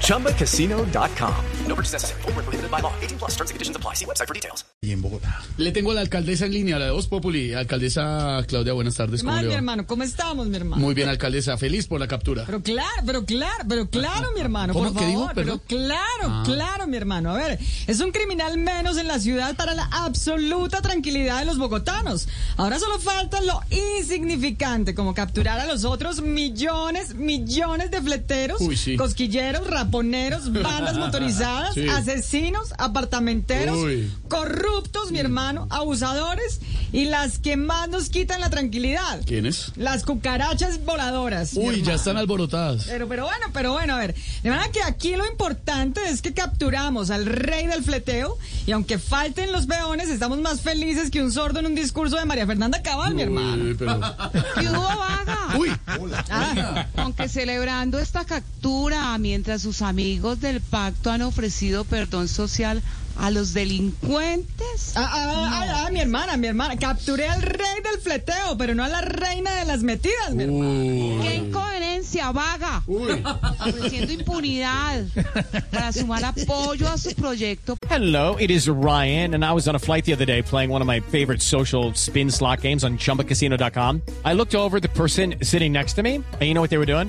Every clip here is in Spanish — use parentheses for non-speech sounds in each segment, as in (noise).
ChumbaCasino.com. No purchase necessary. Where prohibited by law. 18 plus terms and conditions apply. See website for details. Y en Bogotá. Le tengo a la alcaldesa en línea, la de Voz Populi. Alcaldesa Claudia, buenas tardes. ¿cómo Mal, mi hermano, ¿cómo estamos, mi hermano? Muy bien, alcaldesa. Feliz por la captura. Pero claro, pero claro, pero claro, mi hermano, ¿Cómo? por ¿Qué dijo? favor. Perdón. Pero claro, claro, mi hermano. A ver, es un criminal menos en la ciudad para la absoluta tranquilidad de los bogotanos. Ahora solo falta lo insignificante, como capturar a los otros millones, millones de fleteros, Uy, sí. cosquilleros, raponeros, bandas (laughs) motorizadas, Sí. asesinos, apartamenteros, Uy. corruptos, mi hermano, abusadores y las que más nos quitan la tranquilidad. ¿Quiénes? Las cucarachas voladoras. Uy, ya están alborotadas. Pero, pero bueno, pero bueno, a ver. De manera que aquí lo importante es que capturamos al rey del fleteo y aunque falten los peones, estamos más felices que un sordo en un discurso de María Fernanda Cabal, mi hermano. Pero... ¿Qué hubo, vaga? Uy, Ah, Aunque celebrando esta captura, mientras sus amigos del pacto han ofrecido perdón social a los delincuentes. ah, ah, ah, ah, mi hermana, mi hermana. Capturé al rey del fleteo, pero no a la reina de las metidas, mi uy. ¡Qué incoherencia, vaga! Uy. Ofreciendo impunidad para sumar apoyo a su proyecto. Hello, it is Ryan, and I was on a flight the other day playing one of my favorite social spin slot games on chumbacasino.com. I looked over at the person sitting next to me, and you know what they were doing?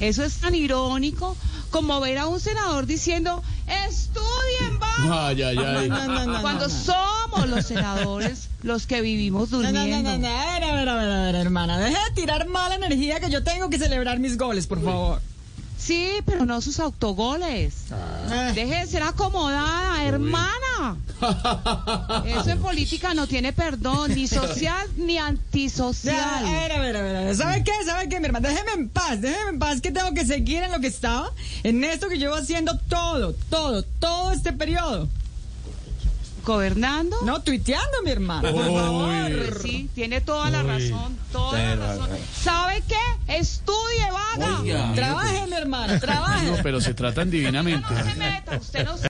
Eso es tan irónico como ver a un senador diciendo, estudien, vamos. Ay, ay, ay. No, no, no, Cuando no, no. somos los senadores los que vivimos No, no, no, durmiendo. no, no, a ver, a ver, a ver, a ver, hermana. Deje de tirar mala energía que yo tengo que celebrar mis goles, por favor. Sí, pero no sus autogoles. Eh, Deje de ser acomodada, hermana. (laughs) Eso en política no tiene perdón, ni social ni Ya, a antisocial. ver, a ver, a ver, a ver. ¿Sabe qué? ¿Sabe qué, mi hermano? Déjeme en paz, déjeme en paz que tengo que seguir en lo que estaba, en esto que llevo haciendo todo, todo, todo este periodo. ¿Gobernando? No, tuiteando, mi hermano, por favor. Sí, tiene toda la razón, toda la razón. ¿Sabe qué? Estudie, vaga. Trabaje, mi hermano, trabaje. No, pero se tratan divinamente. No se meta, usted no se